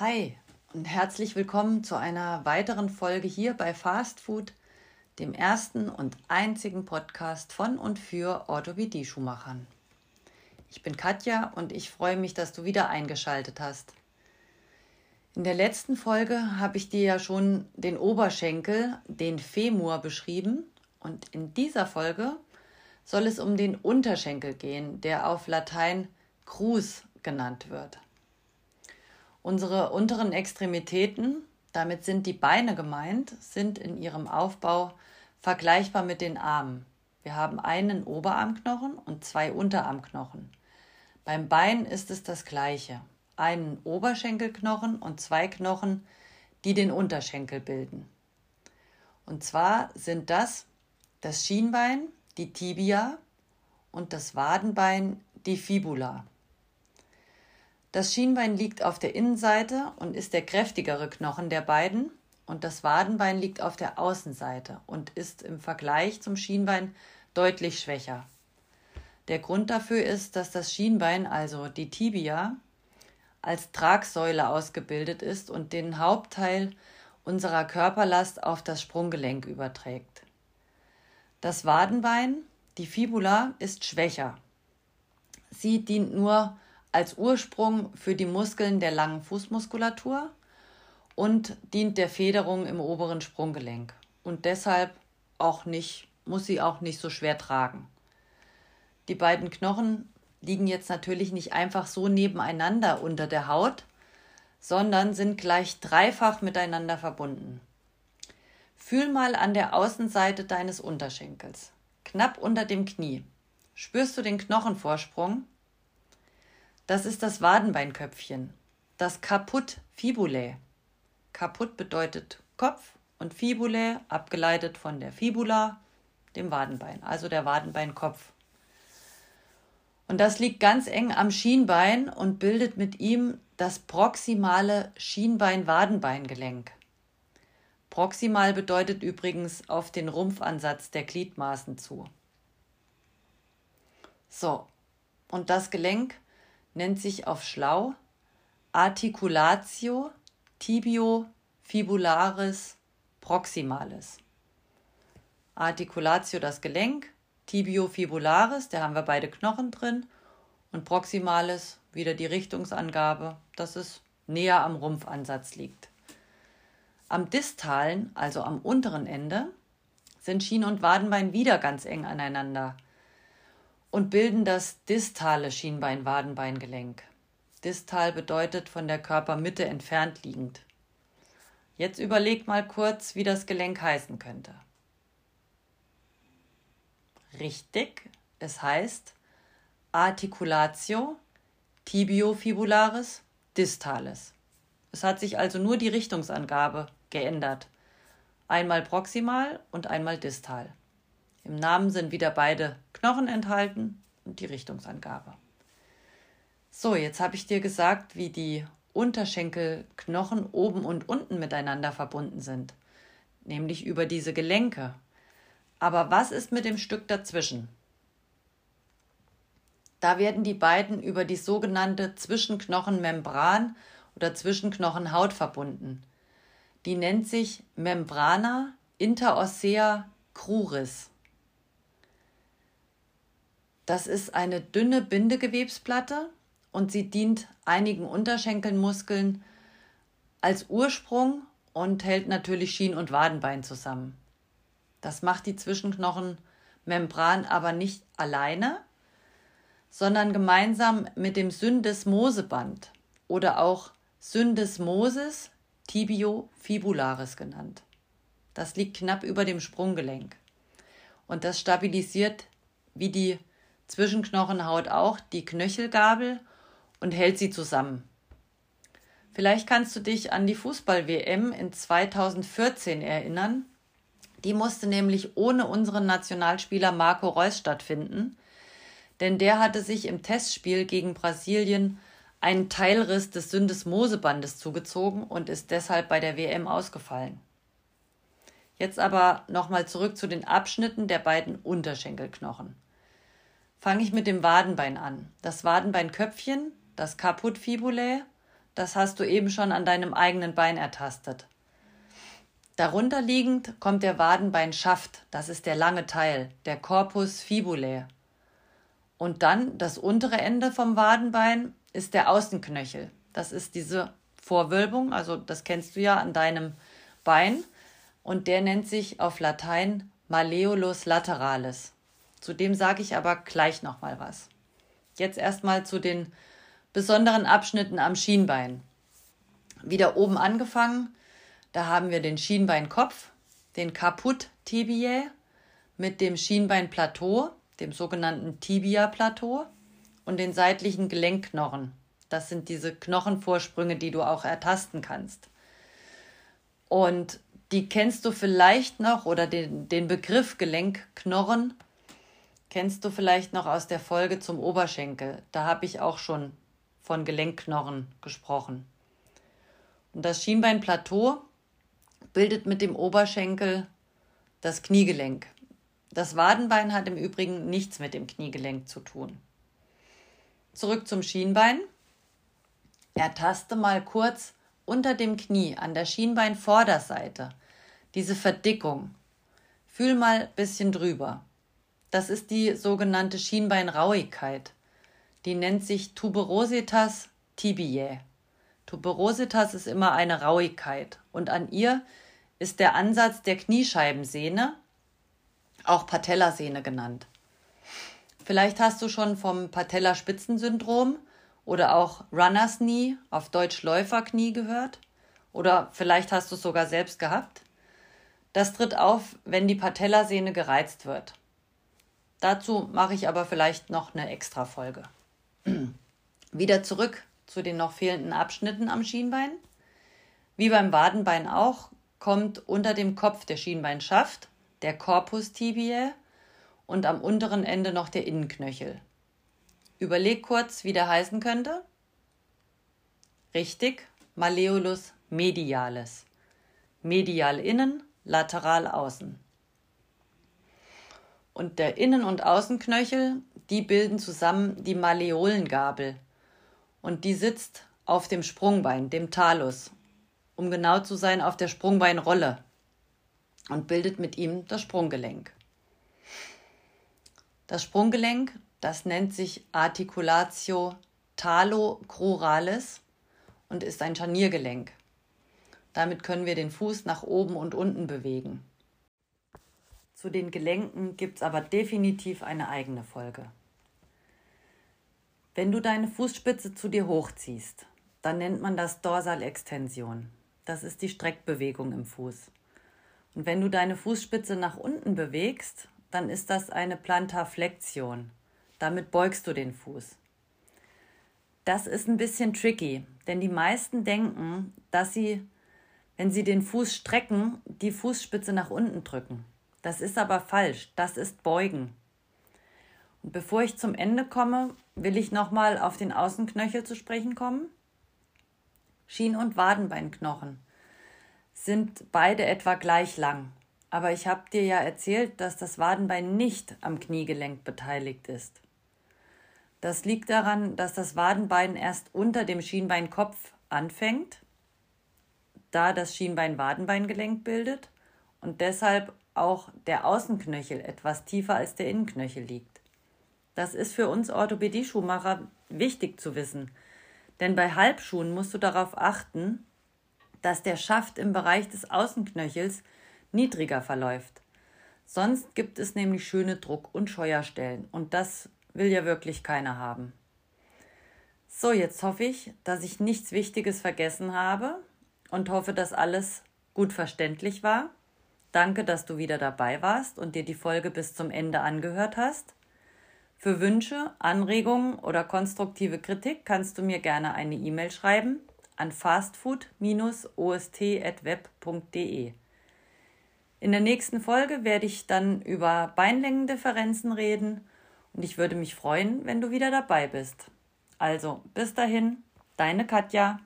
Hi und herzlich willkommen zu einer weiteren Folge hier bei Fast Food, dem ersten und einzigen Podcast von und für Orthopädie-Schuhmachern. Ich bin Katja und ich freue mich, dass du wieder eingeschaltet hast. In der letzten Folge habe ich dir ja schon den Oberschenkel, den Femur, beschrieben und in dieser Folge soll es um den Unterschenkel gehen, der auf Latein Crus genannt wird. Unsere unteren Extremitäten, damit sind die Beine gemeint, sind in ihrem Aufbau vergleichbar mit den Armen. Wir haben einen Oberarmknochen und zwei Unterarmknochen. Beim Bein ist es das gleiche. Einen Oberschenkelknochen und zwei Knochen, die den Unterschenkel bilden. Und zwar sind das das Schienbein, die Tibia und das Wadenbein, die Fibula. Das Schienbein liegt auf der Innenseite und ist der kräftigere Knochen der beiden und das Wadenbein liegt auf der Außenseite und ist im Vergleich zum Schienbein deutlich schwächer. Der Grund dafür ist, dass das Schienbein, also die Tibia, als Tragsäule ausgebildet ist und den Hauptteil unserer Körperlast auf das Sprunggelenk überträgt. Das Wadenbein, die Fibula, ist schwächer. Sie dient nur als Ursprung für die Muskeln der langen Fußmuskulatur und dient der Federung im oberen Sprunggelenk. Und deshalb auch nicht, muss sie auch nicht so schwer tragen. Die beiden Knochen liegen jetzt natürlich nicht einfach so nebeneinander unter der Haut, sondern sind gleich dreifach miteinander verbunden. Fühl mal an der Außenseite deines Unterschenkels, knapp unter dem Knie. Spürst du den Knochenvorsprung? Das ist das Wadenbeinköpfchen, das Caput Fibulae. Caput bedeutet Kopf und Fibulae, abgeleitet von der Fibula, dem Wadenbein, also der Wadenbeinkopf. Und das liegt ganz eng am Schienbein und bildet mit ihm das proximale Schienbein-Wadenbeingelenk. Proximal bedeutet übrigens auf den Rumpfansatz der Gliedmaßen zu. So, und das Gelenk nennt sich auf schlau Articulatio tibio fibularis proximalis. Articulatio das Gelenk, tibio fibularis, da haben wir beide Knochen drin und proximalis wieder die Richtungsangabe, dass es näher am Rumpfansatz liegt. Am distalen, also am unteren Ende, sind Schien- und Wadenbein wieder ganz eng aneinander und bilden das distale Schienbein-Wadenbeingelenk. Distal bedeutet von der Körpermitte entfernt liegend. Jetzt überleg mal kurz, wie das Gelenk heißen könnte. Richtig, es heißt Articulatio tibiofibularis distalis. Es hat sich also nur die Richtungsangabe geändert. Einmal proximal und einmal distal. Im Namen sind wieder beide Knochen enthalten und die Richtungsangabe. So, jetzt habe ich dir gesagt, wie die Unterschenkelknochen oben und unten miteinander verbunden sind, nämlich über diese Gelenke. Aber was ist mit dem Stück dazwischen? Da werden die beiden über die sogenannte Zwischenknochenmembran oder Zwischenknochenhaut verbunden. Die nennt sich Membrana interossea cruris. Das ist eine dünne Bindegewebsplatte und sie dient einigen Unterschenkelmuskeln als Ursprung und hält natürlich Schien- und Wadenbein zusammen. Das macht die Zwischenknochenmembran aber nicht alleine, sondern gemeinsam mit dem Syndesmoseband oder auch Syndesmosis tibiofibularis genannt. Das liegt knapp über dem Sprunggelenk und das stabilisiert wie die Zwischenknochenhaut auch die Knöchelgabel und hält sie zusammen. Vielleicht kannst du dich an die Fußball-WM in 2014 erinnern. Die musste nämlich ohne unseren Nationalspieler Marco Reus stattfinden, denn der hatte sich im Testspiel gegen Brasilien einen Teilriss des Syndesmosebandes zugezogen und ist deshalb bei der WM ausgefallen. Jetzt aber nochmal zurück zu den Abschnitten der beiden Unterschenkelknochen fange ich mit dem Wadenbein an. Das Wadenbeinköpfchen, das Caput fibulae, das hast du eben schon an deinem eigenen Bein ertastet. Darunter liegend kommt der Wadenbeinschaft, das ist der lange Teil, der Corpus fibulae. Und dann das untere Ende vom Wadenbein ist der Außenknöchel. Das ist diese Vorwölbung, also das kennst du ja an deinem Bein. Und der nennt sich auf Latein Malleolus lateralis. Zu dem sage ich aber gleich nochmal was. Jetzt erstmal zu den besonderen Abschnitten am Schienbein. Wieder oben angefangen, da haben wir den Schienbeinkopf, den Caput tibiae mit dem Schienbeinplateau, dem sogenannten Tibia-Plateau und den seitlichen Gelenkknochen. Das sind diese Knochenvorsprünge, die du auch ertasten kannst. Und die kennst du vielleicht noch oder den, den Begriff Gelenkknochen kennst du vielleicht noch aus der Folge zum Oberschenkel. Da habe ich auch schon von Gelenkknochen gesprochen. Und das Schienbeinplateau bildet mit dem Oberschenkel das Kniegelenk. Das Wadenbein hat im Übrigen nichts mit dem Kniegelenk zu tun. Zurück zum Schienbein. Ertaste mal kurz unter dem Knie an der Schienbeinvorderseite diese Verdickung. Fühl mal ein bisschen drüber. Das ist die sogenannte Schienbeinrauigkeit. Die nennt sich Tuberositas tibiae. Tuberositas ist immer eine Rauigkeit und an ihr ist der Ansatz der Kniescheibensehne, auch Patellasehne genannt. Vielleicht hast du schon vom Patellaspitzensyndrom oder auch Runners Knee, auf Deutsch Läuferknie gehört oder vielleicht hast du es sogar selbst gehabt. Das tritt auf, wenn die Patellasehne gereizt wird. Dazu mache ich aber vielleicht noch eine extra Folge. Wieder zurück zu den noch fehlenden Abschnitten am Schienbein. Wie beim Wadenbein auch, kommt unter dem Kopf der Schienbeinschaft der Corpus tibiae und am unteren Ende noch der Innenknöchel. Überleg kurz, wie der heißen könnte. Richtig, Malleolus medialis. Medial innen, lateral außen. Und der Innen- und Außenknöchel, die bilden zusammen die Malleolengabel. Und die sitzt auf dem Sprungbein, dem Talus, um genau zu sein, auf der Sprungbeinrolle und bildet mit ihm das Sprunggelenk. Das Sprunggelenk, das nennt sich Articulatio talocruralis und ist ein Scharniergelenk. Damit können wir den Fuß nach oben und unten bewegen. Zu den Gelenken gibt es aber definitiv eine eigene Folge. Wenn du deine Fußspitze zu dir hochziehst, dann nennt man das Dorsalextension. Das ist die Streckbewegung im Fuß. Und wenn du deine Fußspitze nach unten bewegst, dann ist das eine Plantarflexion. Damit beugst du den Fuß. Das ist ein bisschen tricky, denn die meisten denken, dass sie, wenn sie den Fuß strecken, die Fußspitze nach unten drücken. Das ist aber falsch. Das ist Beugen. Und bevor ich zum Ende komme, will ich nochmal auf den Außenknöchel zu sprechen kommen. Schien- und Wadenbeinknochen sind beide etwa gleich lang. Aber ich habe dir ja erzählt, dass das Wadenbein nicht am Kniegelenk beteiligt ist. Das liegt daran, dass das Wadenbein erst unter dem Schienbeinkopf anfängt, da das Schienbein-Wadenbeingelenk bildet und deshalb auch der Außenknöchel etwas tiefer als der Innenknöchel liegt. Das ist für uns Orthopädie-Schuhmacher wichtig zu wissen, denn bei Halbschuhen musst du darauf achten, dass der Schaft im Bereich des Außenknöchels niedriger verläuft. Sonst gibt es nämlich schöne Druck- und Scheuerstellen und das will ja wirklich keiner haben. So, jetzt hoffe ich, dass ich nichts Wichtiges vergessen habe und hoffe, dass alles gut verständlich war. Danke, dass du wieder dabei warst und dir die Folge bis zum Ende angehört hast. Für Wünsche, Anregungen oder konstruktive Kritik kannst du mir gerne eine E-Mail schreiben an fastfood-ost.web.de. In der nächsten Folge werde ich dann über Beinlängendifferenzen reden und ich würde mich freuen, wenn du wieder dabei bist. Also, bis dahin, deine Katja.